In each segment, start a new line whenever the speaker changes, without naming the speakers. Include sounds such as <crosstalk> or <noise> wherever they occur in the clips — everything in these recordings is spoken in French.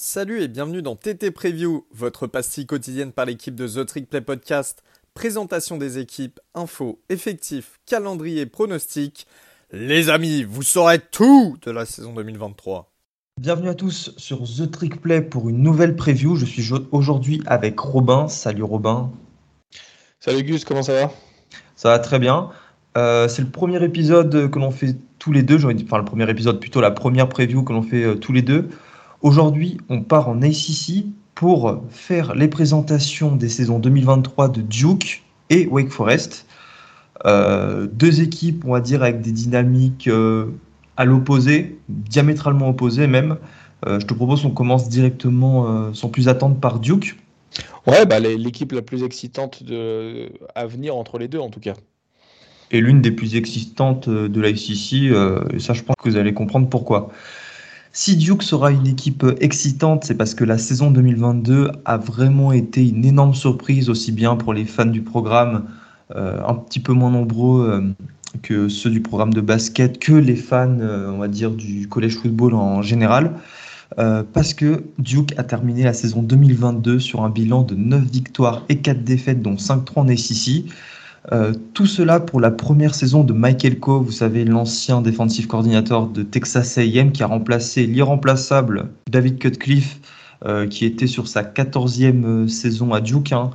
Salut et bienvenue dans TT Preview, votre pastille quotidienne par l'équipe de The Trick Play Podcast. Présentation des équipes, infos, effectifs, calendrier, pronostics. Les amis, vous saurez tout de la saison 2023.
Bienvenue à tous sur The Trick Play pour une nouvelle preview. Je suis aujourd'hui avec Robin. Salut Robin.
Salut Gus, comment ça va?
Ça va très bien. Euh, c'est le premier épisode que l'on fait tous les deux. Enfin, le premier épisode, plutôt la première preview que l'on fait euh, tous les deux. Aujourd'hui, on part en ACC pour faire les présentations des saisons 2023 de Duke et Wake Forest. Euh, deux équipes, on va dire, avec des dynamiques euh, à l'opposé, diamétralement opposées même. Euh, je te propose qu'on commence directement, sans plus attendre, par Duke.
Ouais, bah, l'équipe la plus excitante de... à venir entre les deux, en tout cas.
Et l'une des plus excitantes de l'ACC, et ça, je pense que vous allez comprendre pourquoi. Si Duke sera une équipe excitante, c'est parce que la saison 2022 a vraiment été une énorme surprise, aussi bien pour les fans du programme, euh, un petit peu moins nombreux euh, que ceux du programme de basket, que les fans, euh, on va dire, du college football en général. parce que Duke a terminé la saison 2022 sur un bilan de 9 victoires et 4 défaites, dont 5-3 en ACC. Euh, tout cela pour la première saison de Michael Coe, vous savez, l'ancien défensif coordinateur de Texas AM qui a remplacé l'irremplaçable David Cutcliffe, euh, qui était sur sa 14e euh, saison à Duke, hein,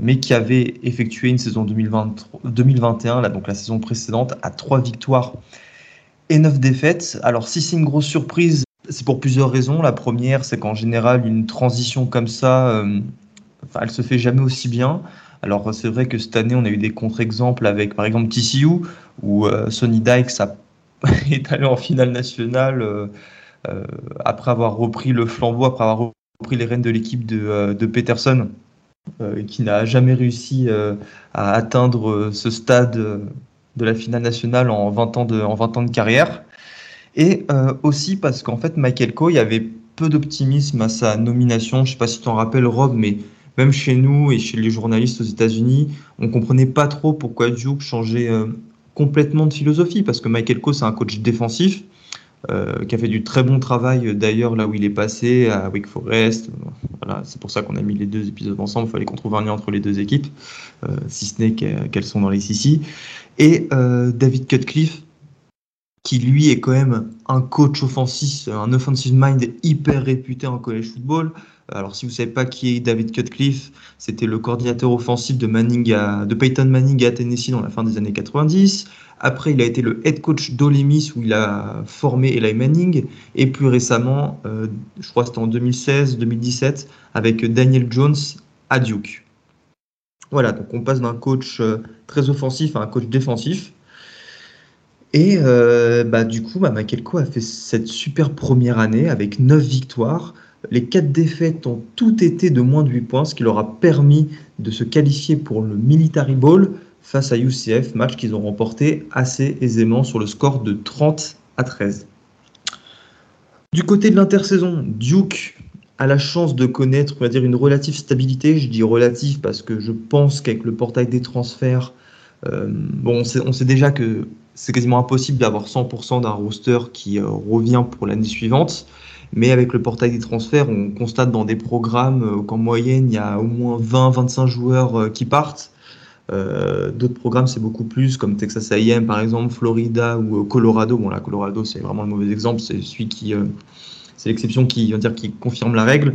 mais qui avait effectué une saison 2021, là, donc la saison précédente, à 3 victoires et 9 défaites. Alors, si c'est une grosse surprise, c'est pour plusieurs raisons. La première, c'est qu'en général, une transition comme ça, elle se fait jamais aussi bien. Alors c'est vrai que cette année, on a eu des contre-exemples avec par exemple TCU, où euh, Sonny Dykes <laughs> est allé en finale nationale euh, euh, après avoir repris le flambeau, après avoir repris les rênes de l'équipe de, de, Peterson, qui n'a jamais réussi à atteindre ce stade de la finale nationale en 20 ans de, en 20 ans de carrière. Et aussi parce qu'en fait, Michael Coe, il y avait peu d'optimisme à sa nomination. Je ne sais pas si tu en rappelles, Rob, mais même chez nous et chez les journalistes aux États-Unis, on comprenait pas trop pourquoi Duke changeait euh, complètement de philosophie, parce que Michael Coe, c'est un coach défensif, euh, qui a fait du très bon travail euh, d'ailleurs là où il est passé, à Wake Forest. Voilà, c'est pour ça qu'on a mis les deux épisodes ensemble, il fallait qu'on trouve un lien entre les deux équipes, si ce n'est qu'elles sont dans les CC. Et David Cutcliffe, qui lui est quand même un coach offensif, un offensive mind hyper réputé en college football. Alors, si vous ne savez pas qui est David Cutcliffe, c'était le coordinateur offensif de, Manning de Peyton Manning à Tennessee dans la fin des années 90. Après, il a été le head coach d'Olemis où il a formé Eli Manning. Et plus récemment, euh, je crois que c'était en 2016-2017, avec Daniel Jones à Duke. Voilà, donc on passe d'un coach euh, très offensif à un coach défensif. Et euh, bah, du coup, bah, a fait cette super première année avec 9 victoires. Les quatre défaites ont toutes été de moins de 8 points, ce qui leur a permis de se qualifier pour le Military Bowl face à UCF, match qu'ils ont remporté assez aisément sur le score de 30 à 13. Du côté de l'intersaison, Duke a la chance de connaître une relative stabilité. Je dis relative parce que je pense qu'avec le portail des transferts, euh, bon, on sait, on sait, déjà que c'est quasiment impossible d'avoir 100% d'un roster qui euh, revient pour l'année suivante. Mais avec le portail des transferts, on constate dans des programmes euh, qu'en moyenne, il y a au moins 20-25 joueurs euh, qui partent. Euh, D'autres programmes, c'est beaucoup plus, comme Texas A&M par exemple, Florida ou Colorado. Bon, là, Colorado, c'est vraiment le mauvais exemple. C'est celui qui, c'est l'exception qui, qui confirme la règle.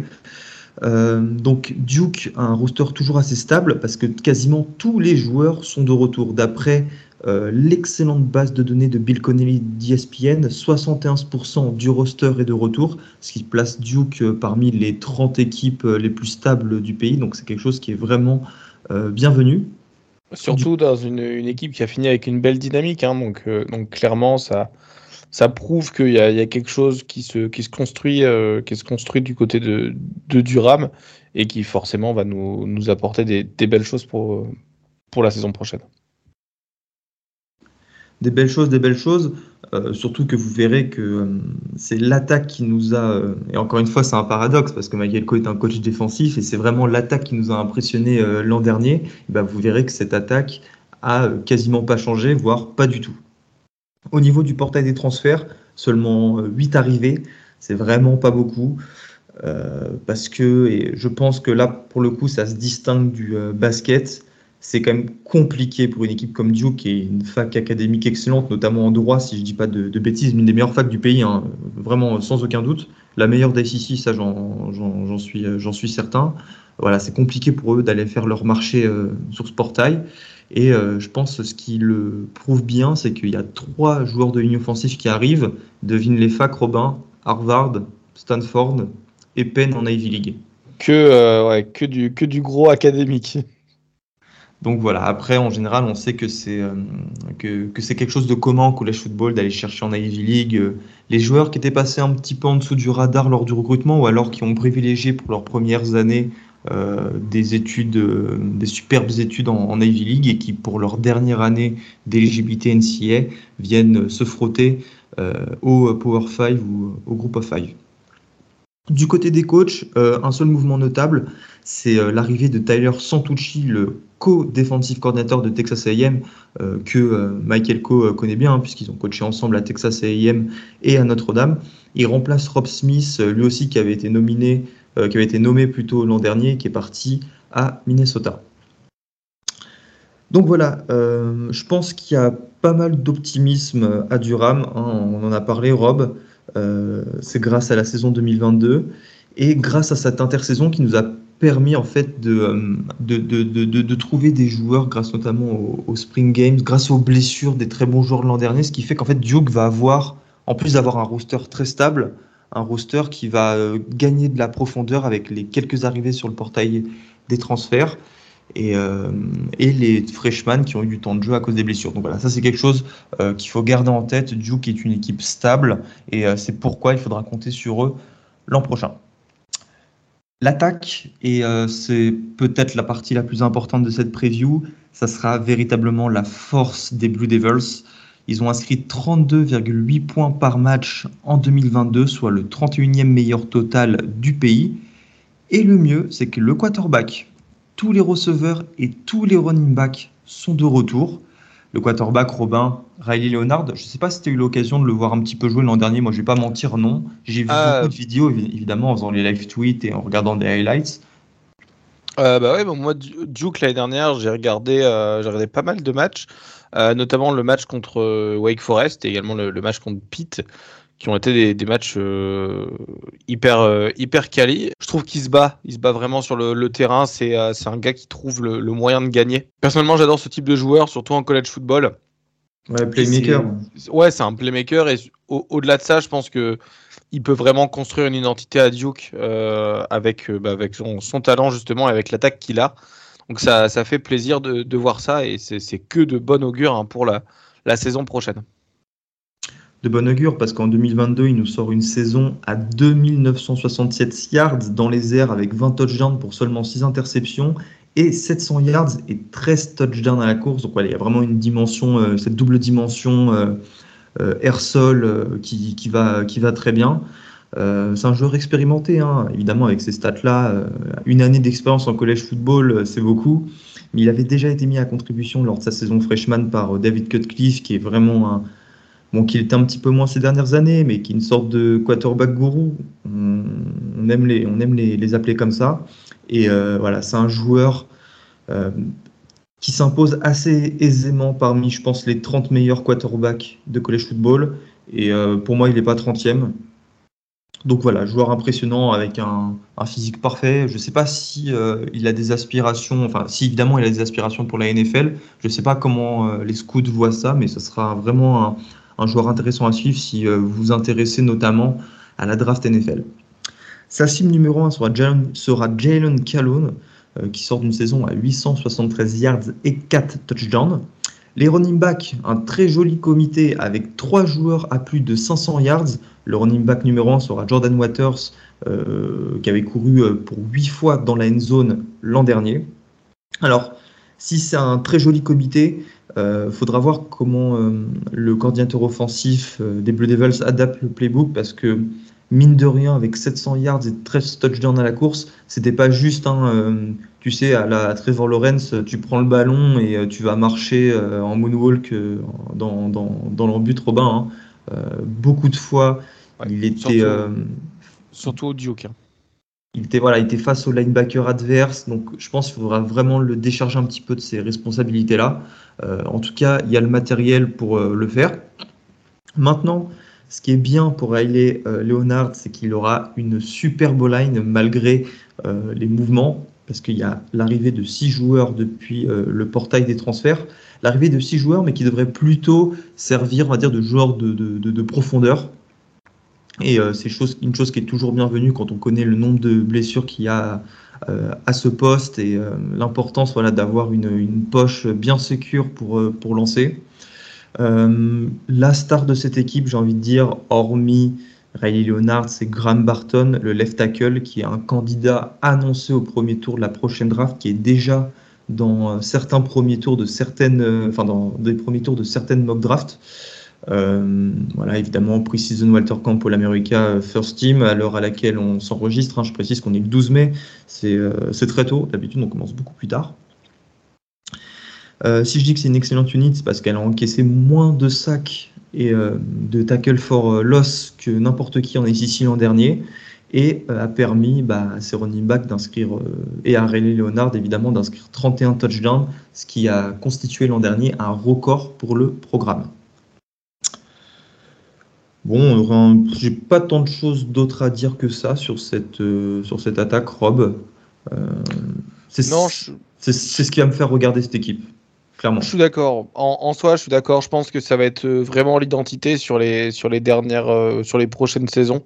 Donc Duke a un roster toujours assez stable parce que quasiment tous les joueurs sont de retour. D'après euh, l'excellente base de données de Bill Connelly d'ESPN, 71% du roster est de retour, ce qui place Duke euh, parmi les 30 équipes les plus stables du pays. Donc c'est quelque chose qui est vraiment bienvenu.
Surtout dans une, équipe qui a fini avec une belle dynamique. Hein. donc, donc clairement, ça, ça prouve qu'il y, a quelque chose qui se, qui se, construit, euh, qui se construit du côté de, de, Durham et qui forcément va nous, nous apporter des, des, belles choses pour, pour la saison prochaine.
Des belles choses, des belles choses. Euh, surtout que vous verrez que euh, c'est l'attaque qui nous a. et encore une fois, c'est un paradoxe parce que Miguel est un coach défensif et c'est vraiment l'attaque qui nous a impressionné l'an dernier. Ben, vous verrez que cette attaque a quasiment pas changé, voire pas du tout. Au niveau du portail des transferts, seulement 8 arrivées, c'est vraiment pas beaucoup. parce que et je pense que là, pour le coup, ça se distingue du basket c'est quand même compliqué pour une équipe comme Duke, qui est une fac académique excellente, notamment en droit, si je ne dis pas de, bêtises, une des meilleures facs du pays, hein, vraiment sans aucun doute. La meilleure d'ICC, ça j'en suis, certain. Voilà, c'est compliqué pour eux d'aller faire leur marché euh, sur ce portail. Et euh, je pense que ce qui le prouve bien, c'est qu'il y a trois joueurs de ligne offensive qui arrivent. Devine les facs, Robin, Harvard, Stanford et Penn en Ivy League.
Que, euh, ouais, que, du, que du gros académique.
Donc voilà, après, en général, on sait que c'est euh, que, quelque chose de commun au college football d'aller chercher en Ivy League euh, les joueurs qui étaient passés un petit peu en dessous du radar lors du recrutement ou alors qui ont privilégié pour leurs premières années euh, des études, des superbes études en, Ivy League et qui, pour leur dernière année d'éligibilité NCA, viennent se frotter au Power 5 ou au Group of 5. Du côté des coachs, un seul mouvement notable, c'est l'arrivée de Tyler Santucci, le co-défensif coordinateur de Texas A&M euh, que euh, Michael Co euh, connaît bien, hein, puisqu'ils ont coaché ensemble à Texas A&M et à Notre-Dame. Il remplace Rob Smith, lui aussi qui avait été nominé, qui avait été nommé plutôt l'an dernier, qui est parti à Minnesota. Donc voilà, je pense qu'il y a pas mal d'optimisme à Durham. Hein, on en a parlé, Rob. c'est grâce à la saison 2022 et grâce à cette intersaison qui nous a permis en fait de, euh, de, de, de, de trouver des joueurs grâce notamment aux, Spring Games, grâce aux blessures des très bons joueurs de l'an dernier, ce qui fait qu'en fait Duke va avoir, en plus d'avoir un roster très stable, un roster qui va euh, gagner de la profondeur avec les quelques arrivées sur le portail des transferts et, euh, et les freshmen qui ont eu du temps de jeu à cause des blessures. Donc voilà, ça c'est quelque chose qu'il faut garder en tête. Duke est une équipe stable et c'est pourquoi il faudra compter sur eux l'an prochain. L'attaque, et euh, c'est peut-être la partie la plus importante de cette preview, ça sera véritablement la force des Blue Devils. Ils ont inscrit 32,8 points par match en 2022, soit le 31e meilleur total du pays. Et le mieux, c'est que le quarterback, tous les receveurs et tous les running backs sont de retour le quarterback Robin, Riley Leonard. Je ne sais pas si tu as eu l'occasion de le voir un petit peu jouer l'an dernier. Moi, je ne vais pas mentir, non. J'ai vu euh, beaucoup de vidéos, évidemment, en faisant les live tweets et en regardant des highlights.
Euh, bah ouais, moi, Duke, l'année dernière, j'ai regardé, euh, regardé pas mal de matchs, notamment le match contre Wake Forest et également le match contre Pitt qui ont été des, matchs euh, hyper euh, hyper quali. Je trouve qu'il se bat, il se bat vraiment sur le, terrain. C'est euh, c'est un gars qui trouve le, moyen de gagner. Personnellement, j'adore ce type de joueur, surtout en college football.
Ouais, playmaker.
Ouais, c'est un playmaker et au-delà de ça, je pense que il peut vraiment construire une identité à Duke avec bah, avec son, son, talent justement, et avec l'attaque qu'il a. Donc ça, ça fait plaisir de, de voir ça et c'est que de bon augure hein, pour la, la saison prochaine
de bon augure parce qu'en 2022, il nous sort une saison à 2967 yards dans les airs avec 20 touchdowns pour seulement 6 interceptions et 700 yards et 13 touchdowns à la course. Donc voilà, il y a vraiment une dimension, euh, cette double dimension euh, euh, air-sol qui, va, qui va très bien. c'est un joueur expérimenté, hein, évidemment, avec ces stats-là. une année d'expérience en collège football, c'est beaucoup. Mais il avait déjà été mis à contribution lors de sa saison freshman par David Cutcliffe, qui est vraiment un, bon, qu'il était un petit peu moins ces dernières années, mais qui est une sorte de quarterback gourou. On, aime, les, on aime les, appeler comme ça. Et euh, voilà, c'est un joueur euh, qui s'impose assez aisément parmi, je pense, les 30 meilleurs quarterbacks de college football. Et euh, pour moi, il n'est pas 30e. Donc voilà, joueur impressionnant avec un, physique parfait. Je ne sais pas si il a des aspirations, enfin si évidemment il a des aspirations pour la NFL. Je ne sais pas comment les scouts voient ça, mais ce sera vraiment un, un joueur intéressant à suivre si euh, vous vous intéressez notamment à la draft NFL. Sa cible numéro 1 sera Jalen, sera Calhoun, euh, qui sort d'une saison à 873 yards et 4 touchdowns. Les running backs, un très joli comité avec 3 joueurs à plus de 500 yards. Le running back numéro 1 sera Jordan Waters, euh, qui avait couru pour 8 fois dans la end zone l'an dernier. Alors, si c'est un très joli comité, il euh, faudra voir comment euh, le coordinateur offensif euh, des Blue Devils adapte le playbook parce que mine de rien, avec 700 yards et 13 touchdowns à la course, c'était pas juste, hein, tu sais, à la Trevor Lawrence, tu prends le ballon et tu vas marcher en moonwalk dans, dans, dans, leur but, Robin. Hein. beaucoup de fois, il était.
Surtout, au Duke. Hein.
Il était, voilà, face au linebacker adverse, donc je pense qu'il faudra vraiment le décharger un petit peu de ses responsabilités-là. en tout cas, il y a le matériel pour le faire. Maintenant, ce qui est bien pour Riley Leonard, c'est qu'il aura une superbe line malgré les mouvements parce qu'il y a l'arrivée de six joueurs depuis euh, le portail des transferts, l'arrivée de six joueurs, mais qui devrait plutôt servir, on va dire, de joueurs de, profondeur. Et euh, c'est une chose qui est toujours bienvenue quand on connaît le nombre de blessures qu'il y a euh, à ce poste et l'importance voilà, d'avoir une, poche bien sécure pour, pour lancer. la star de cette équipe, j'ai envie de dire, hormis Riley Leonard, c'est Graham Barton, le left tackle, qui est un candidat annoncé au premier tour de la prochaine draft, qui est déjà dans euh, certains premiers tours de certaines, euh, enfin dans des premiers tours de certaines mock drafts. Euh, voilà, évidemment, Pre-Season Walter Camp All America First Team, à l'heure à laquelle on s'enregistre. Hein, je précise qu'on est le 12 mai, c'est très tôt. D'habitude, on commence beaucoup plus tard. si je dis que c'est une excellente unité, c'est parce qu'elle a encaissé moins de sacs et euh, de tackle for euh, loss que n'importe qui en ici l'an dernier et euh, a permis bah, à ses running d'inscrire, et à Riley Leonard évidemment, d'inscrire 31 touchdowns, ce qui a constitué l'an dernier un record pour le programme. Bon, j'ai pas tant de choses d'autres à dire que ça sur cette, sur cette attaque, Rob. c'est ce qui va me faire regarder cette équipe.
Je suis d'accord. En, soi, je suis d'accord. Je pense que ça va être euh, vraiment l'identité sur les, sur les dernières, euh, sur les prochaines saisons.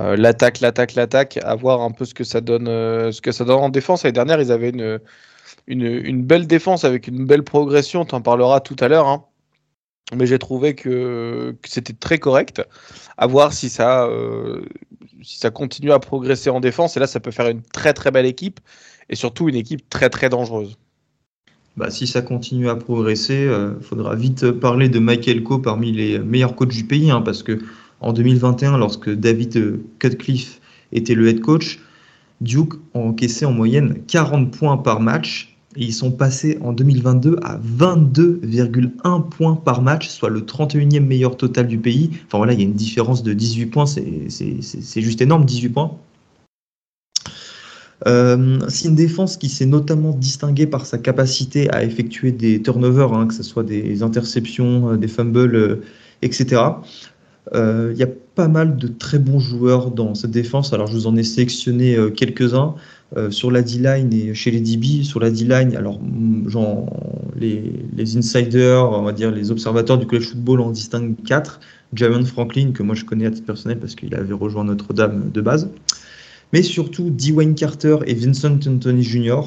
Euh, l'attaque, l'attaque, l'attaque. À voir un peu ce que ça donne, ce que ça donne en défense. L'année dernière, ils avaient une, une, belle défense avec une belle progression. Tu en parleras tout à l'heure. Hein. Mais j'ai trouvé que, c'était très correct. À voir si ça, si ça continue à progresser en défense. Et là, ça peut faire une très très belle équipe. Et surtout une équipe très très dangereuse.
Bah, si ça continue à progresser, il euh, faudra vite parler de Michael Coe parmi les meilleurs coachs du pays, hein, parce que en 2021, lorsque David euh, Cutcliffe était le head coach, Duke a encaissé en moyenne 40 points par match. Ils sont passés en 2022 à 22,1 points par match, soit le 31e meilleur total du pays. Enfin voilà, il y a une différence de 18 points, c'est juste énorme, 18 points. Euh, c'est une défense qui s'est notamment distinguée par sa capacité à effectuer des turnovers, hein, que ce soit des interceptions, euh, des fumbles, euh, etc. Il y a pas mal de très bons joueurs dans cette défense. Alors, je vous en ai sélectionné quelques-uns. Sur la D-line et chez les DB, sur la D-line, alors genre, les, insiders, on va dire les observateurs du college football en distinguent quatre. Javon Franklin, que moi je connais à titre personnel parce qu'il avait rejoint Notre-Dame de base mais surtout Dwayne Carter et Vincent Anthony Jr.,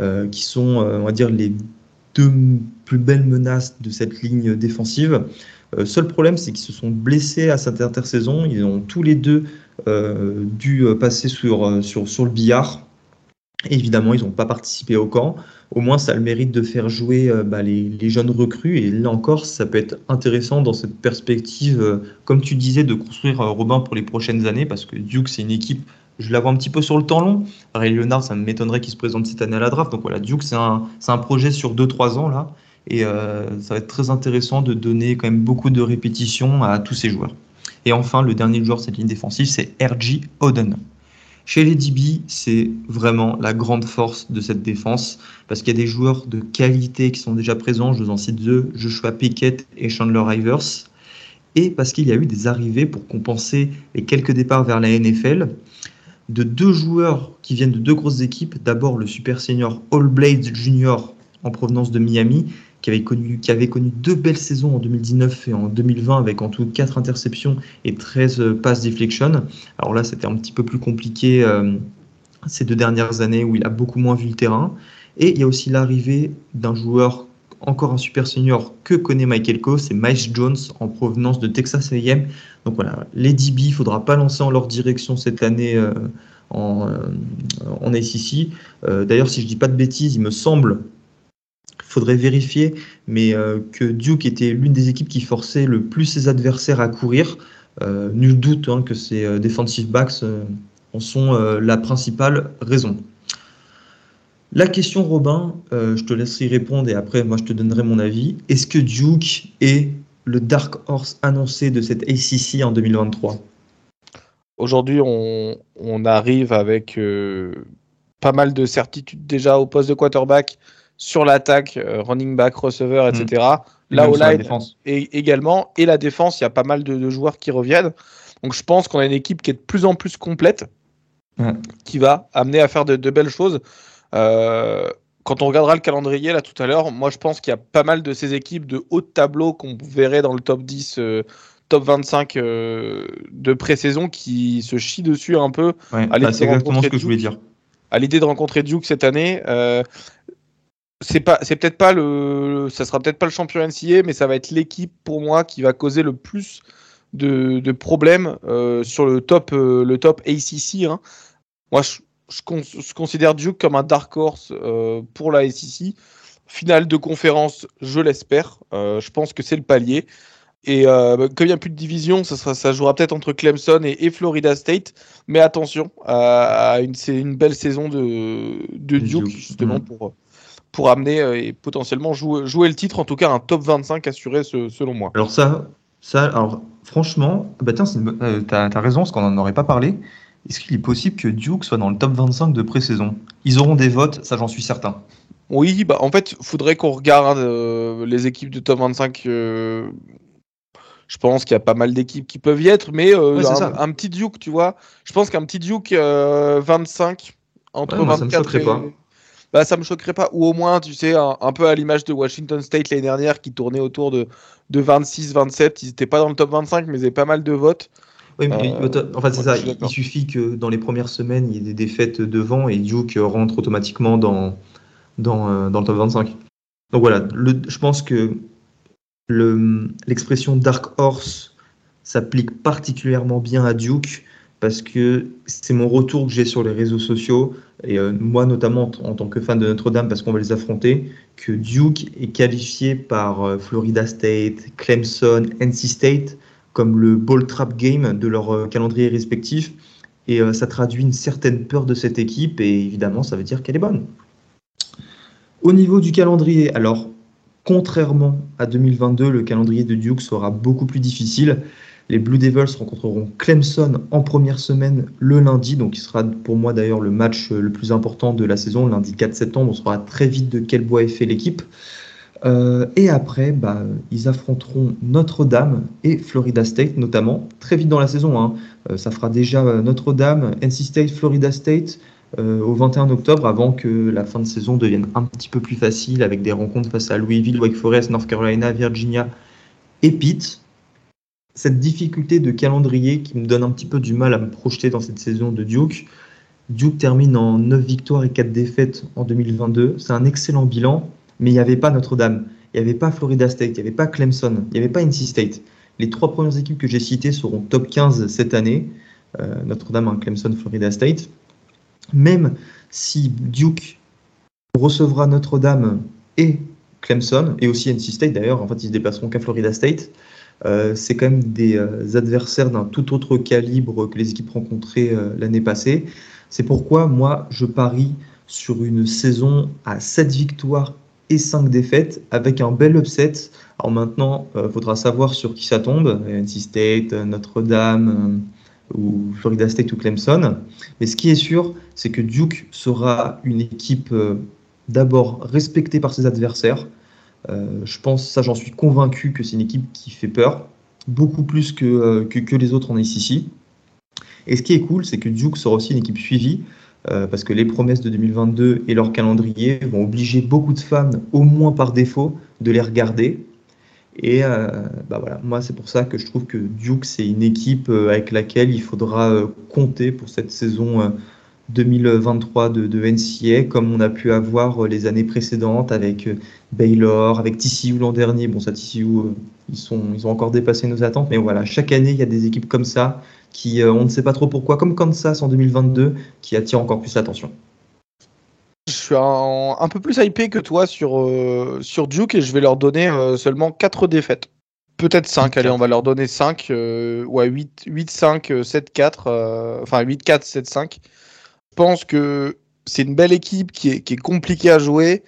euh, qui sont, euh, on va dire, les deux plus belles menaces de cette ligne défensive. Euh, seul problème, c'est qu'ils se sont blessés à cette intersaison. Ils ont tous les deux dû passer sur, sur le billard. Évidemment, ils n'ont pas participé au camp. Au moins, ça a le mérite de faire jouer bah, les, jeunes recrues. Et là encore, ça peut être intéressant dans cette perspective, comme tu disais, de construire Robin pour les prochaines années, parce que Duke, c'est une équipe je la vois un petit peu sur le temps long. Ray Leonard, ça m'étonnerait qu'il se présente cette année à la draft. Donc voilà, Duke, c'est un, un, projet sur 2-3 ans là. Et euh, ça va être très intéressant de donner quand même beaucoup de répétitions à tous ces joueurs. Et enfin, le dernier joueur de cette ligne défensive, c'est R.J. Oden. Chez les DB, c'est vraiment la grande force de cette défense parce qu'il y a des joueurs de qualité qui sont déjà présents. Je vous en cite deux, Joshua Pickett et Chandler Rivers. Et parce qu'il y a eu des arrivées pour compenser les quelques départs vers la NFL de deux joueurs qui viennent de deux grosses équipes. D'abord le super senior All Blades Junior en provenance de Miami, qui avait, connu, qui connu deux belles saisons en 2019 et en 2020 avec en tout 4 interceptions et 13 euh, passes deflection. Alors là, c'était un petit peu plus compliqué euh, ces deux dernières années où il a beaucoup moins vu le terrain. Et il y a aussi l'arrivée d'un joueur encore un super senior que connaît Michael Coe, c'est Miles Jones en provenance de Texas A&M. Donc voilà, les DB, il ne faudra pas lancer en leur direction cette année euh, en, euh, en SEC. D'ailleurs, si je dis pas de bêtises, il me semble, faudrait vérifier, mais que Duke était l'une des équipes qui forçait le plus ses adversaires à courir. nul doute hein, que ces defensive backs en sont la principale raison. La question, Robin, euh, je te laisserai répondre et après, moi, je te donnerai mon avis. Est-ce que Duke est le Dark Horse annoncé de cette ACC en 2023
Aujourd'hui, on, on, arrive avec pas mal de certitudes déjà au poste de quarterback, sur l'attaque, running back, receiver, etc. Mm. Là, au line, et également, et la défense, il y a pas mal de, de joueurs qui reviennent. Donc je pense qu'on a une équipe qui est de plus en plus complète, qui va amener à faire de, belles choses. Euh, quand on regardera le calendrier là tout à l'heure, moi je pense qu'il y a pas mal de ces équipes de haut de tableau qu'on verrait dans le top 10, euh, top 25 euh, de pré-saison qui se chient dessus un peu.
Ouais, bah, c'est exactement ce que je voulais dire.
À l'idée de rencontrer Duke cette année, c'est pas, c'est peut-être pas le, ça sera peut-être pas le champion NCA, mais ça va être l'équipe pour moi qui va causer le plus de, problèmes euh, sur le top, euh, le top ACC. Hein. Moi, je, considère Duke comme un dark horse euh, pour la ACC. Finale de conférence, je l'espère. je pense que c'est le palier. Et bah, comme il n'y a plus de division, ça, sera, ça jouera peut-être entre Clemson et, Florida State. Mais attention, c'est une belle saison de, Duke, justement, mm. pour, pour amener et potentiellement jouer, jouer, le titre, en tout cas un top 25 assuré selon moi.
Alors ça, ça alors franchement, bah tiens, euh, t'as as raison, parce qu'on n'en aurait pas parlé. Est-ce qu'il est possible que Duke soit dans le top 25 de pré-saison? Ils auront des votes, ça j'en suis certain.
Oui, bah en fait, faudrait qu'on regarde euh, les équipes de top 25. Euh, je pense qu'il y a pas mal d'équipes qui peuvent y être, mais un, petit Duke, tu vois. Je pense qu'un petit Duke 25 entre 24
ça me pas.
Bah, ça me choquerait pas. Ou au moins, tu sais, un peu à l'image de Washington State l'année dernière qui tournait autour de de 26-27. Ils n'étaient pas dans le top 25, mais ils avaient pas mal de votes.
Oui, mais euh, enfin, c'est ça. Il, suffit que dans les premières semaines, il y ait des défaites devant et Duke rentre automatiquement dans, dans, euh, dans le top 25. Donc voilà, le, je pense que l'expression Dark Horse s'applique particulièrement bien à Duke parce que c'est mon retour que j'ai sur les réseaux sociaux, et euh, moi notamment en, tant que fan de Notre-Dame, parce qu'on va les affronter, que Duke est qualifié par euh, Florida State, Clemson, NC State comme le ball trap game de leur euh, calendrier respectif. Et ça traduit une certaine peur de cette équipe, et évidemment, ça veut dire qu'elle est bonne. Au niveau du calendrier, alors, contrairement à 2022, le calendrier de Duke sera beaucoup plus difficile. Les Blue Devils rencontreront Clemson en première semaine le lundi, donc qui sera pour moi d'ailleurs le match euh, le plus important de la saison, lundi 4 septembre. On saura très vite de quel bois est fait l'équipe. Euh, et après, bah, ils affronteront Notre-Dame et Florida State, notamment, très vite dans la saison. Hein. Euh, ça fera déjà Notre-Dame, NC State, Florida State au 21 octobre, avant que la fin de saison devienne un petit peu plus facile, avec des rencontres face à Louisville, Wake Forest, North Carolina, Virginia et Pitt cette difficulté de calendrier qui me donne un petit peu du mal à me projeter dans cette saison de Duke. Duke termine en 9 victoires et 4 défaites en 2022. C'est un excellent bilan, mais il n'y avait pas Notre-Dame, il n'y avait pas Florida State, il n'y avait pas Clemson, il n'y avait pas NC State. Les trois premières équipes que j'ai citées seront top 15 cette année. Euh, Notre-Dame, hein, Clemson, Florida State. Même si Duke recevra Notre-Dame et Clemson, et aussi NC State d'ailleurs, en fait ils se déplaceront qu'à Florida State, c'est quand même des euh, adversaires d'un tout autre calibre que les équipes rencontrées euh, l'année passée. C'est pourquoi moi, je parie sur une saison à 7 victoires et 5 défaites avec un bel upset. Alors maintenant, il faudra savoir sur qui ça tombe, NC State, Notre-Dame ou Florida State ou Clemson. Mais ce qui est sûr, c'est que Duke sera une équipe d'abord respectée par ses adversaires, euh, je pense, ça j'en suis convaincu, que c'est une équipe qui fait peur, beaucoup plus que, euh, que, les autres en SEC. Et ce qui est cool, c'est que Duke sera aussi une équipe suivie, euh, parce que les promesses de 2022 et leur calendrier vont obliger beaucoup de fans, au moins par défaut, de les regarder. Et bah voilà, moi c'est pour ça que je trouve que Duke c'est une équipe avec laquelle il faudra compter pour cette saison 2023 de, de, NCA, comme on a pu avoir euh, les années précédentes avec euh, Baylor, avec TCU l'an dernier. Bon, ça, TCU, euh, ils, sont, ils ont encore dépassé nos attentes, mais voilà, chaque année, il y a des équipes comme ça qui, on ne sait pas trop pourquoi, comme Kansas en 2022, qui attirent encore plus l'attention.
Je suis un, peu plus hypé que toi sur, sur Duke et je vais leur donner seulement 4 défaites. Peut-être 5, allez, on va leur donner 5, ouais, 8-5, 7-4, enfin 8-4, 7-5 pense que c'est une belle équipe qui est, qui est compliquée à jouer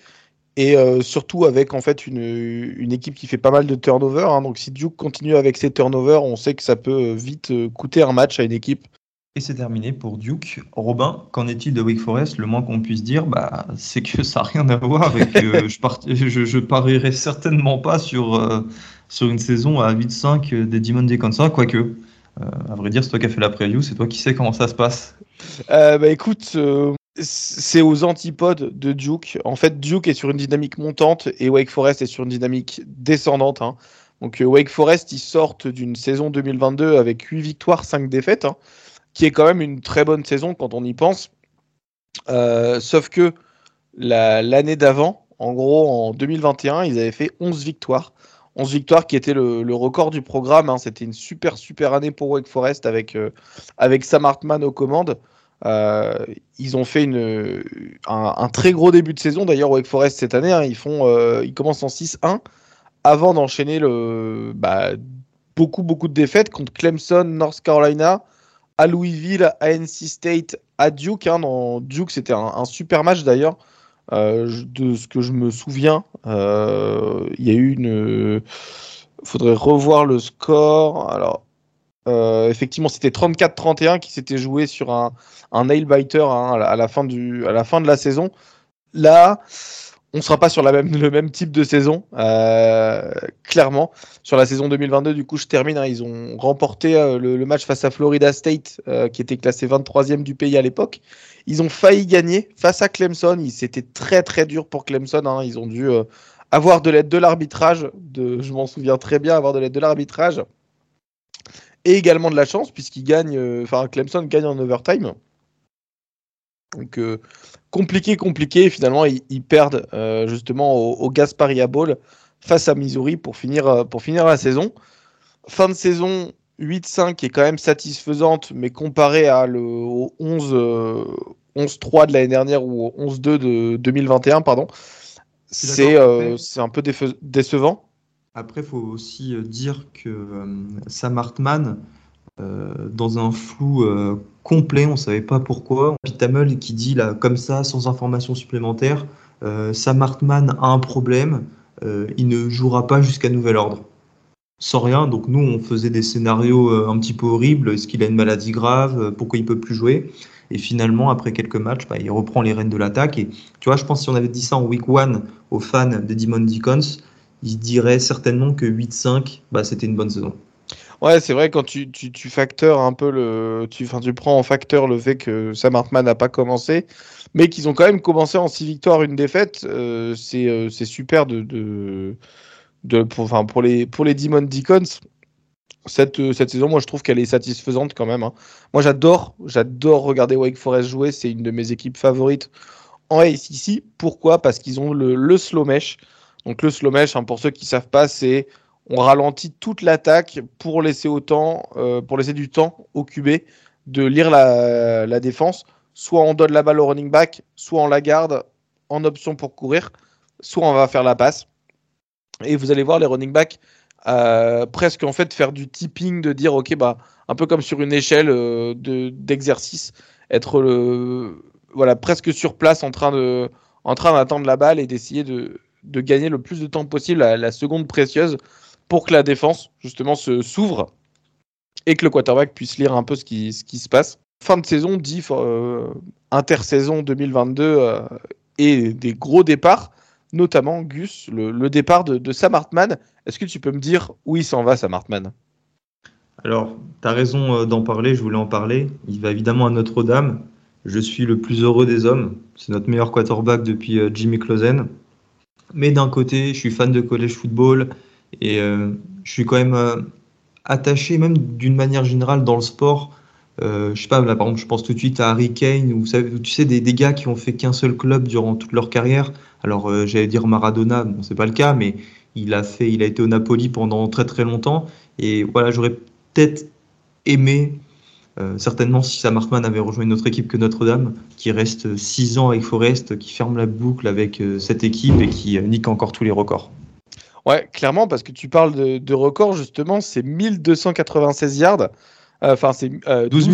et euh, surtout avec en fait une, une, équipe qui fait pas mal de turnover. Hein. donc si Duke continue avec ses turnovers, on sait que ça peut vite euh, coûter un match à une équipe.
Et c'est terminé pour Duke. Robin, qu'en est-il de Wake Forest? Le moins qu'on puisse dire, bah, c'est que ça n'a rien à voir et <laughs> que je, je, parierais certainement pas sur, euh, sur une saison à 8-5 des Demon Deconsa, quoique, euh, à vrai dire, c'est toi qui as fait la preview, c'est toi qui sais comment ça se passe.
Euh, bah écoute, c'est aux antipodes de Duke. En fait, Duke est sur une dynamique montante et Wake Forest est sur une dynamique descendante. Hein. Donc Wake Forest, ils sortent d'une saison 2022 avec 8 victoires, 5 défaites. Hein qui est quand même une très bonne saison quand on y pense. Euh, sauf que l'année d'avant, en gros en 2021, ils avaient fait 11 victoires. 11 victoires qui était le, record du programme. Hein. C'était une super année pour Wake Forest avec, euh, avec Sam Hartman aux commandes. Euh, ils ont fait un, très gros début de saison. D'ailleurs, Wake Forest cette année, hein, ils, font, ils commencent en 6-1 avant d'enchaîner bah, beaucoup beaucoup de défaites contre Clemson, North Carolina, à Louisville, à NC State, à Duke. Hein, dans Duke, c'était un, super match d'ailleurs. Euh, de ce que je me souviens, euh, il y a eu une. Faudrait revoir le score. Alors, euh, effectivement, c'était 34-31 qui s'était joué sur un, un nail biter hein, à, la fin du, à la fin de la saison. Là, on ne sera pas sur <laughs> le même type de saison, euh, clairement. Sur la saison 2022, du coup, je termine. Hein, ils ont remporté euh, le, match face à Florida State, euh, qui était classé 23e du pays à l'époque. Ils ont failli gagner face à Clemson. C'était très très dur pour Clemson. Hein. Ils ont dû avoir de l'aide de l'arbitrage. Je m'en souviens très bien, avoir de l'aide de l'arbitrage. Et également de la chance, puisqu'ils gagnent. Enfin, Clemson gagne en overtime. Donc compliqué, compliqué. finalement, ils, perdent euh, justement au, au, Gasparia Bowl face à Missouri pour finir, euh, pour finir la saison. Fin de saison 8-5 qui est quand même satisfaisante, mais comparé à le, au 11, 11-3 euh, de l'année dernière ou au 11-2 de 2021, pardon, c'est un peu décevant.
Après, il faut aussi dire que Sam Hartman, dans un flou complet, on ne savait pas pourquoi. Pitamel qui dit là comme ça, sans information supplémentaire, euh, Sam Hartman a un problème, euh, il ne jouera pas jusqu'à nouvel ordre. Sans rien, donc nous on faisait des scénarios euh, un petit peu horribles, est-ce qu'il a une maladie grave, pourquoi il peut plus jouer? Et finalement, après quelques matchs, bah, il reprend les rênes de l'attaque. Et tu vois, je pense que si on avait dit ça en week 1 aux fans des Demon Deacons, ils diraient certainement que 8-5, bah, c'était une bonne saison.
Ouais, c'est vrai, quand tu, tu, tu, facteurs un peu le. Tu, enfin, tu prends en facteur le fait que Sam Hartman n'a pas commencé, mais qu'ils ont quand même commencé en 6 victoires, une défaite. Euh, euh, c'est super de. de, de pour, enfin, pour, les, pour les Demon Deacons. Cette, euh, cette saison, moi, je trouve qu'elle est satisfaisante quand même. Hein. Moi, j'adore, j'adore regarder Wake Forest jouer. C'est une de mes équipes favorites en ACC. Pourquoi? Parce qu'ils ont le, le slow mesh. Donc, le slow mesh, hein, pour ceux qui ne savent pas, c'est on ralentit toute l'attaque pour laisser euh, du temps au QB de lire la, défense. Soit on donne la balle au running back, soit on la garde en option pour courir, soit on va faire la passe. Et vous allez voir les running backs euh, presque en fait faire du tipping, de dire ok bah un peu comme sur une échelle euh, d'exercice, être voilà presque sur place en train d'attendre la balle et d'essayer de, de, gagner le plus de temps possible la seconde précieuse pour que la défense, justement, se s'ouvre et que le quarterback puisse lire un peu ce qui, se passe. Fin de saison dit euh, intersaison 2022 euh, et des gros départs, notamment Gus, le, départ de, Sam Hartman. Est-ce que tu peux me dire où il s'en va, Sam Hartman?
Alors, tu as raison euh, d'en parler, je voulais en parler. Il va évidemment à Notre-Dame. Je suis le plus heureux des hommes. C'est notre meilleur quarterback depuis Jimmy Clausen. Mais d'un côté, je suis fan de college football. Et euh, je suis quand même euh, attaché, même d'une manière générale, dans le sport. Euh, je sais pas, par exemple, je pense tout de suite à Harry Kane, ou tu sais, des, gars qui ont fait qu'un seul club durant toute leur carrière. Alors, j'allais dire Maradona, bon, c'est pas le cas, mais il a fait, il a été au Napoli pendant très très longtemps. Et voilà, j'aurais peut-être aimé, certainement, si Sam Hartman avait rejoint une autre équipe que Notre-Dame, qui reste 6 ans avec Forest, qui ferme la boucle avec cette équipe et qui nique encore tous les records.
Ouais, clairement, parce que tu parles de, de record, justement, c'est 1296 yards. Euh, enfin, c'est 12,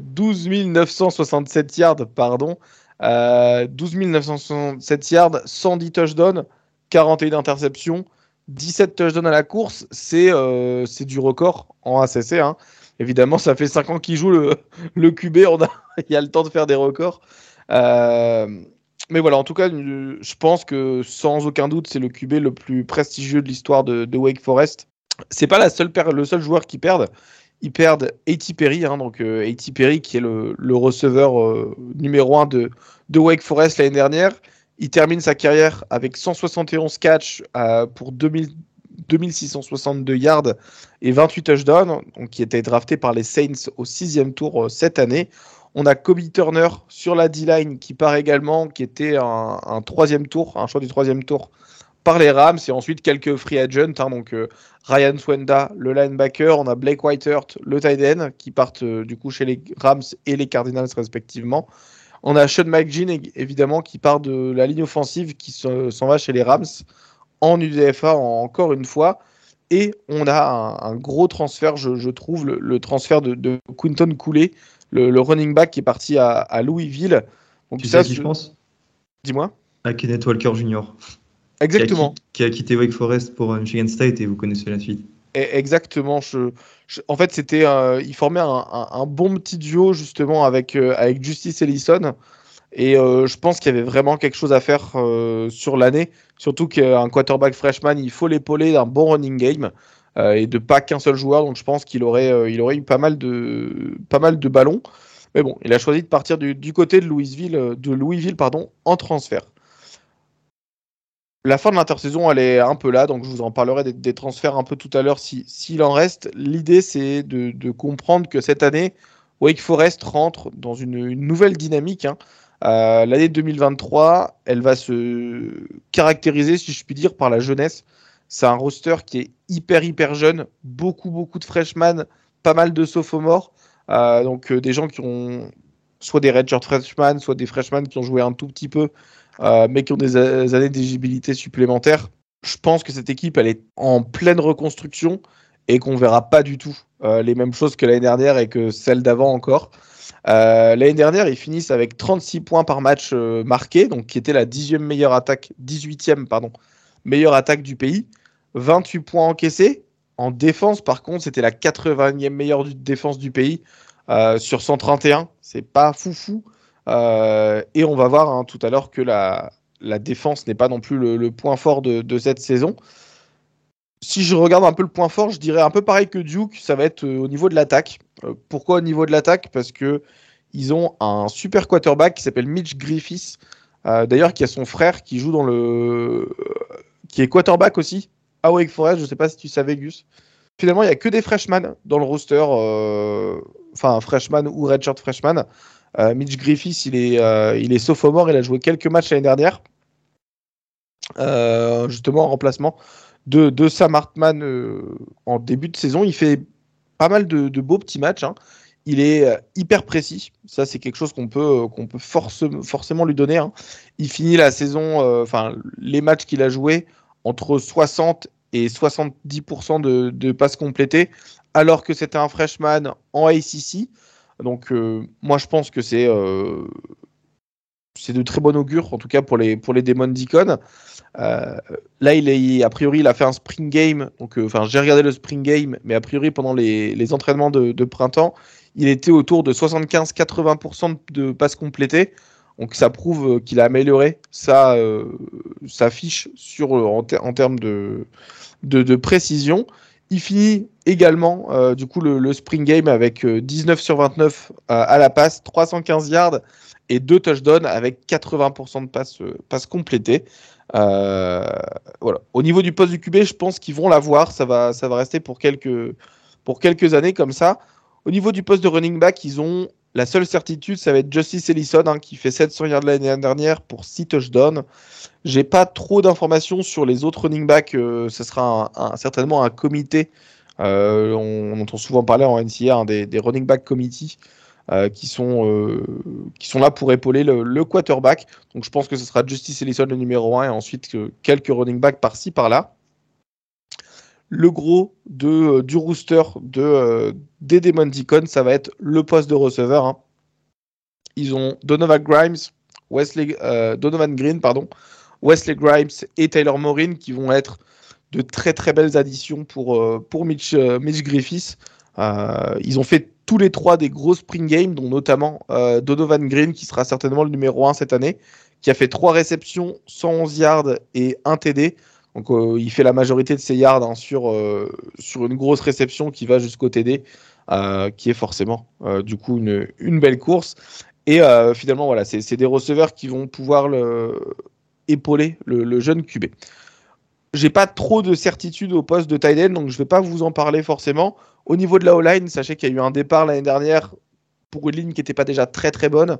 12, 967 yards, pardon. Euh, 12 967 yards, 110 touchdowns, 41 interceptions, 17 touchdowns à la course. C'est euh, du record en ACC. Hein. évidemment, ça fait 5 ans qu'il joue le, le QB, on a, <laughs> il y a le temps de faire des records. Mais voilà, en tout cas, je pense que sans aucun doute, c'est le QB le plus prestigieux de l'histoire de, Wake Forest. C'est pas la seule le seul joueur qui perd ils perdent A.T. Perry, hein, donc euh, Perry qui est le, receveur euh, numéro 1 de, Wake Forest l'année dernière. Il termine sa carrière avec 171 catchs euh, pour 2662 yards et 28 touchdowns, donc qui était drafté par les Saints au sixième tour cette année. On a Kobe Turner sur la D-line qui part également, qui était un, troisième tour, un choix du troisième tour par les Rams et ensuite quelques free agents. Hein, donc euh, Ryan Swenda, le linebacker, on a Blake Whitehurt, le tight end, qui partent euh, du coup chez les Rams et les Cardinals respectivement. On a Sean McGinn évidemment qui part de la ligne offensive qui s'en va chez les Rams en UDFA encore une fois. Et on a un, gros transfert, je, trouve, le, transfert de, Quinton Cooley, le, running back qui est parti à, Louisville.
Donc, tu ça, sais qui je pense?
Dis-moi.
À Kenneth Walker Jr.
Exactement.
Qui a, quitté Wake Forest pour euh, Michigan State et vous connaissez la suite.
exactement. Je, en fait, c'était, euh, il formait un, bon petit duo justement avec, euh, avec Justice Ellison. Et je pense qu'il y avait vraiment quelque chose à faire sur l'année. Surtout qu'un quarterback freshman, il faut l'épauler d'un bon running game et de pas qu'un seul joueur. Donc je pense qu'il aurait, il aurait eu pas mal, de, pas mal de ballons. Mais bon, il a choisi de partir du, du côté de Louisville, de Louisville pardon, en transfert. La fin de l'intersaison, elle est un peu là, donc je vous en parlerai des, transferts un peu tout à l'heure s'il en reste. L'idée, c'est de, comprendre que cette année, Wake Forest rentre dans une, nouvelle dynamique. Hein. Euh, l'année 2023, elle va se caractériser, si je puis dire, par la jeunesse. C'est un roster qui est hyper, hyper jeune, beaucoup, beaucoup de freshmen, pas mal de sophomores, euh, donc euh, des gens qui ont soit des redshirt freshmen, soit des freshmen qui ont joué un tout petit peu euh, mais qui ont des, années d'éligibilité supplémentaires. Je pense que cette équipe, elle est en pleine reconstruction et qu'on verra pas du tout euh, les mêmes choses que l'année dernière et que celle d'avant encore. Euh, l'année dernière, ils finissent avec 36 points par match marqués, donc qui était la 10e meilleure attaque, 18e pardon, meilleure attaque du pays. 28 points encaissés. En défense, par contre, c'était la 80e meilleure défense du pays sur 131. C'est pas foufou. Euh, et on va voir hein, tout à l'heure que la, la défense n'est pas non plus le, point fort de, cette saison. Si je regarde un peu le point fort, je dirais un peu pareil que Duke, ça va être euh, au niveau de l'attaque. Euh, pourquoi au niveau de l'attaque? Parce que ils ont un super quarterback qui s'appelle Mitch Griffiths, d'ailleurs qui a son frère qui joue dans le, qui est quarterback aussi à Wake Forest. Je ne sais pas si tu savais Gus. Finalement, il n'y a que des freshmen dans le roster, enfin freshman ou redshirt freshman. Euh, Mitch Griffiths, il est, euh, il est sophomore, il a joué quelques matchs l'année dernière, euh, justement en remplacement de, Sam Hartman en début de saison. Il fait pas mal de, beaux petits matchs. Hein. Il est hyper précis. Ça, c'est quelque chose qu'on peut, peut forcément lui donner. Hein. Il finit la saison, enfin, les matchs qu'il a joués entre 60 et 70% de, passes complétées, alors que c'était un freshman en ACC. Donc euh, moi je pense que c'est euh, c'est de très bon augure, en tout cas pour les, pour les Demon. Euh, là, a priori, il a fait un spring game. Enfin, j'ai regardé le spring game, mais a priori, pendant les, entraînements de, de, printemps, il était autour de 75-80% de passes complétées. Donc, ça prouve qu'il a amélioré sa, sa fiche sur, en, en termes de, de, précision. Il finit également euh, du coup le, spring game avec 19 euh, sur 29 euh, à la passe, 315 yards et 2 touchdowns avec 80% de passes, passes complétées. voilà. Au niveau du poste du QB, je pense qu'ils vont l'avoir. Ça va, ça va rester pour quelques, pour quelques années comme ça. Au niveau du poste de running back, ils ont la seule certitude, ça va être Justice Ellison hein, qui fait 700 yards l'année dernière pour 6 touchdowns. J'ai pas trop d'informations sur les autres running backs. ce sera certainement un comité euh, on, entend souvent parler en NCA hein, des, running back committee euh, qui, sont, euh, qui sont là pour épauler le, quarterback. Donc je pense que ce sera Justice Ellison le numéro 1 et ensuite quelques running backs par-ci par-là. Le gros de, du rooster de, des Demon Deacon, ça va être le poste de receveur. Hein. Ils ont Donovan Grimes, Wesley, Donovan Green, pardon, Wesley Grimes et Taylor Morin qui vont être de très très belles additions pour, euh, pour Mitch, euh, Griffiths. ils ont fait tous les trois des gros spring games, dont notamment Donovan Green, qui sera certainement le numéro 1 cette année, qui a fait trois réceptions, 111 yards et un TD. Donc il fait la majorité de ses yards hein, sur, sur une grosse réception qui va jusqu'au TD. Euh, qui est forcément euh, du coup une, une, belle course. Et euh, finalement, voilà, c'est des receveurs qui vont pouvoir le, épauler le, jeune QB. J'ai pas trop de certitude au poste de tight end, donc je vais pas vous en parler forcément. Au niveau de la O-line, sachez qu'il y a eu un départ l'année dernière pour une ligne qui n'était pas déjà très très bonne.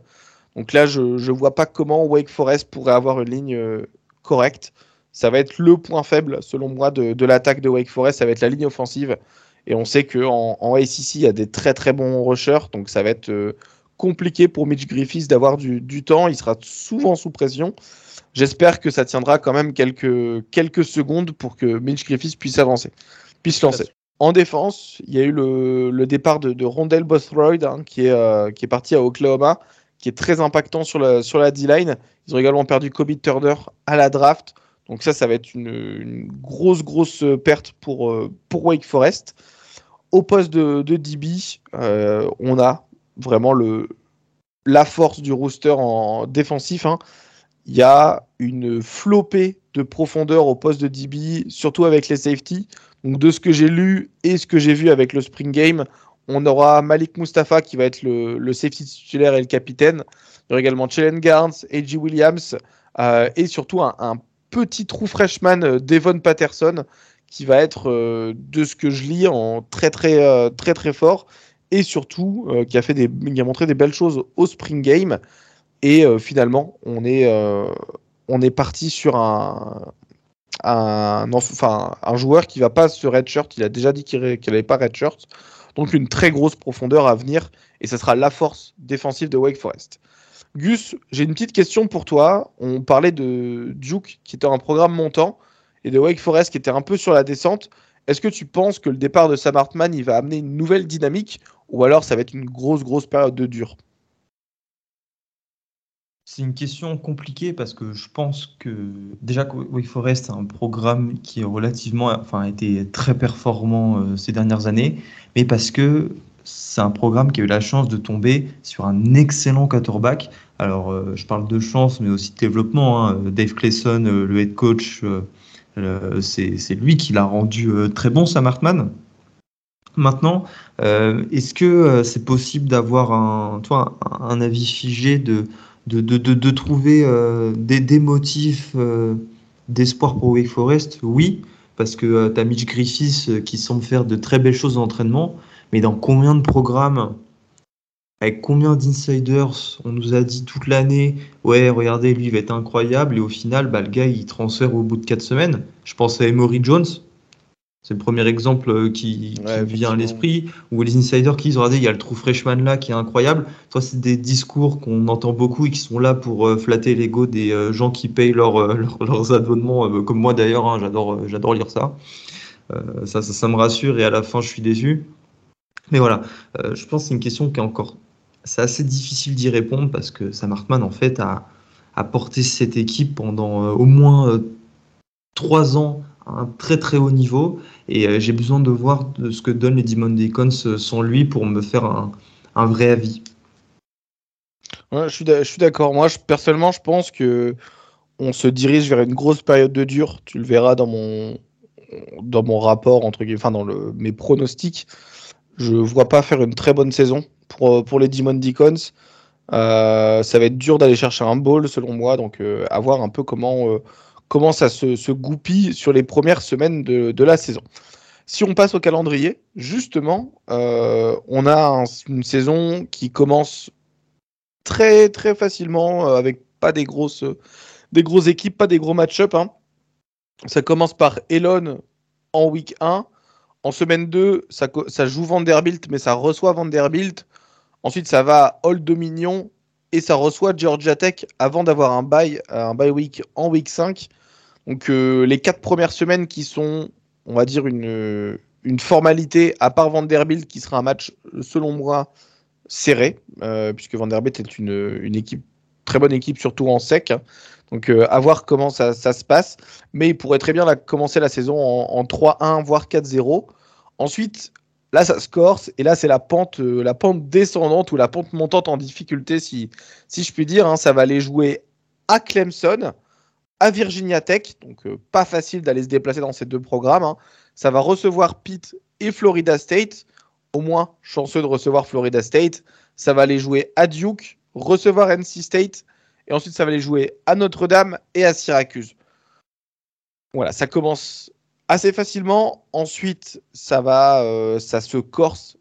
Donc là, je ne vois pas comment Wake Forest pourrait avoir une ligne correcte. Ça va être le point faible, selon moi, de, de l'attaque de Wake Forest. Ça va être la ligne offensive. Et on sait qu'en en, ACC, il y a des très très bons rushers, donc ça va être euh, compliqué pour Mitch Griffiths d'avoir du, temps. Il sera souvent sous pression. J'espère que ça tiendra quand même quelques, quelques secondes pour que Mitch Griffiths puisse avancer, puisse lancer. En défense, il y a eu le, départ de, de Rondell Bothroyd hein, qui, est, euh, qui est parti à Oklahoma, qui est très impactant sur la, sur la D-line. Ils ont également perdu Kobe Turner à la draft. Donc ça, ça va être une, grosse, grosse perte pour, euh, pour Wake Forest. Au poste de, DB, euh, on a vraiment le, la force du rooster en défensif. Hein. Il y a une flopée de profondeur au poste de DB, surtout avec les safety. Donc de ce que j'ai lu et ce que j'ai vu avec le Spring Game, on aura Malik Mustafa qui va être le, safety titulaire et le capitaine. Il y aura également Chelen Garnes, A.J. Williams euh, et surtout un, petit trou freshman euh, Devon Patterson qui va être, euh, de ce que je lis, en très très euh, très fort et surtout qui a fait des, qui a montré des belles choses au Spring Game. Et finalement on est on est parti sur un un, joueur qui va pas se redshirt, il a déjà dit qu'il n'avait pas redshirt, donc une très grosse profondeur à venir, et ce sera la force défensive de Wake Forest. Gus, j'ai une petite question pour toi. On parlait de Duke qui était un programme montant et de Wake Forest qui était un peu sur la descente. Est-ce que tu penses que le départ de Sam Hartman va amener une nouvelle dynamique ou alors ça va être une grosse grosse période de dur?
C'est une question compliquée parce que je pense que déjà Wake Forest a un programme qui est relativement, enfin, a été très performant euh, ces dernières années, mais parce que c'est un programme qui a eu la chance de tomber sur un excellent quarterback. Alors, euh, je parle de chance, mais aussi de développement. Hein. Dave Clayson, euh, le head coach, euh, c'est lui qui l'a rendu très bon, Sam Hartman. Maintenant, est-ce que c'est possible d'avoir un, un, avis figé, de, de, de, de trouver des, des, motifs d'espoir pour Wake Forest? Oui, parce que tu as Mitch Griffiths qui semble faire de très belles choses en entraînement. Mais dans combien de programmes, avec combien d'insiders on nous a dit toute l'année, ouais, regardez, lui, il va être incroyable, et au final, bah, le gars, il transfère au bout de 4 semaines? Je pense à Emory Jones, c'est le premier exemple euh, qui, vient à l'esprit, ou les insiders qui disent, regardez, il y a le trou freshman là qui est incroyable. Toi, c'est des discours qu'on entend beaucoup et qui sont là pour euh, flatter l'ego des euh, gens qui payent <laughs> leurs abonnements, comme moi d'ailleurs, hein, j'adore, j'adore lire ça. ça. ça. me rassure et à la fin, je suis déçu. Mais voilà, euh, je pense que c'est une question qui est encore. C'est assez difficile d'y répondre parce que Sam Hartman, en fait, a, porté cette équipe pendant euh, au moins euh, trois ans à un très très haut niveau. Et j'ai besoin de voir de ce que donnent les Demon Deacons sans lui pour me faire un, vrai avis.
Je suis d'accord. Moi, personnellement, je pense que on se dirige vers une grosse période de dur. Tu le verras dans mon, dans mon rapport, entre enfin, dans mes pronostics. Je vois pas faire une très bonne saison pour, euh, pour les Demon Deacons. Euh, ça va être dur d'aller chercher un ball selon moi, donc euh, à voir un peu comment, comment ça se, se, goupille sur les premières semaines de, de, la saison. Si on passe au calendrier, justement, on a une saison qui commence très très facilement avec pas des grosses, des grosses équipes, pas des gros match-up. Hein. Ça commence par Elon en week 1. En semaine 2, ça, joue Vanderbilt, mais ça reçoit Vanderbilt. Ensuite, ça va à Old Dominion et ça reçoit Georgia Tech avant d'avoir un bye, un bye week en week 5. Donc euh, les quatre premières semaines qui sont, on va dire, une, une formalité, à part Vanderbilt, qui sera un match, selon moi, serré, euh, puisque Vanderbilt est une, une, équipe, très bonne équipe, surtout en sec. Donc euh, à voir comment ça, se passe. Mais il pourrait très bien commencer la saison en, en 3-1, voire 4-0. Ensuite, Là, ça se corse et là, c'est la pente, euh, la pente descendante ou la pente montante en difficulté, si, si je puis dire. Hein. ça va aller jouer à Clemson, à Virginia Tech, donc euh, pas facile d'aller se déplacer dans ces deux programmes. Hein. Ça va recevoir Pitt et Florida State, au moins chanceux de recevoir Florida State. Ça va aller jouer à Duke, recevoir NC State, et ensuite ça va aller jouer à Notre-Dame et à Syracuse. Voilà, ça commence assez facilement. Ensuite, ça va, euh, ça se corse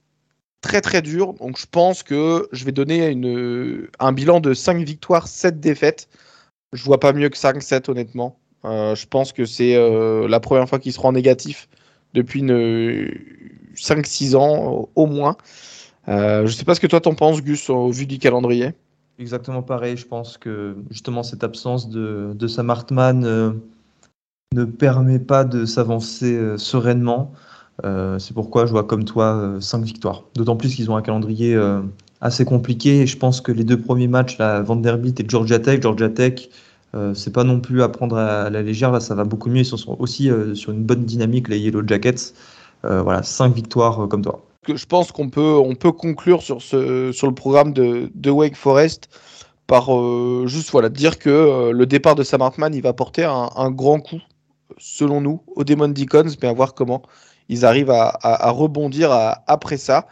très très dur. Donc je pense que je vais donner un bilan de 5 victoires, 7 défaites. Je vois pas mieux que 5-7 honnêtement. Euh, je pense que c'est euh, la première fois qu'il sera en négatif depuis 5-6 ans au moins. je sais pas ce que toi t'en penses Gus au vu du calendrier.
Exactement pareil. Je pense que justement cette absence de, de Sam Hartman ne permet pas de s'avancer euh, sereinement. Euh, c'est pourquoi je vois comme toi 5 euh, victoires. D'autant plus qu'ils ont un calendrier assez compliqué. Et je pense que les deux premiers matchs, la Vanderbilt et Georgia Tech, Georgia Tech, c'est pas non plus à prendre à la légère. Là, ça va beaucoup mieux. Ils sont aussi sur une bonne dynamique, les Yellow Jackets. voilà, 5 victoires comme toi.
Je pense qu'on peut, on peut conclure sur, ce, sur le programme de, Wake Forest par juste voilà, dire que le départ de Sam Hartman il va porter un grand coup selon nous, aux Demon Deacons, mais à voir comment ils arrivent à, rebondir après ça.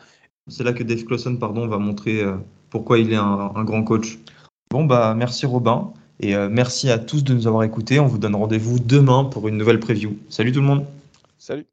C'est là que Dave Clawson pardon, va montrer euh, pourquoi il est un, grand coach. Bon, bah merci Robin, et euh, merci à tous de nous avoir écoutés. On vous donne rendez-vous demain pour une nouvelle preview. Salut tout le monde
Salut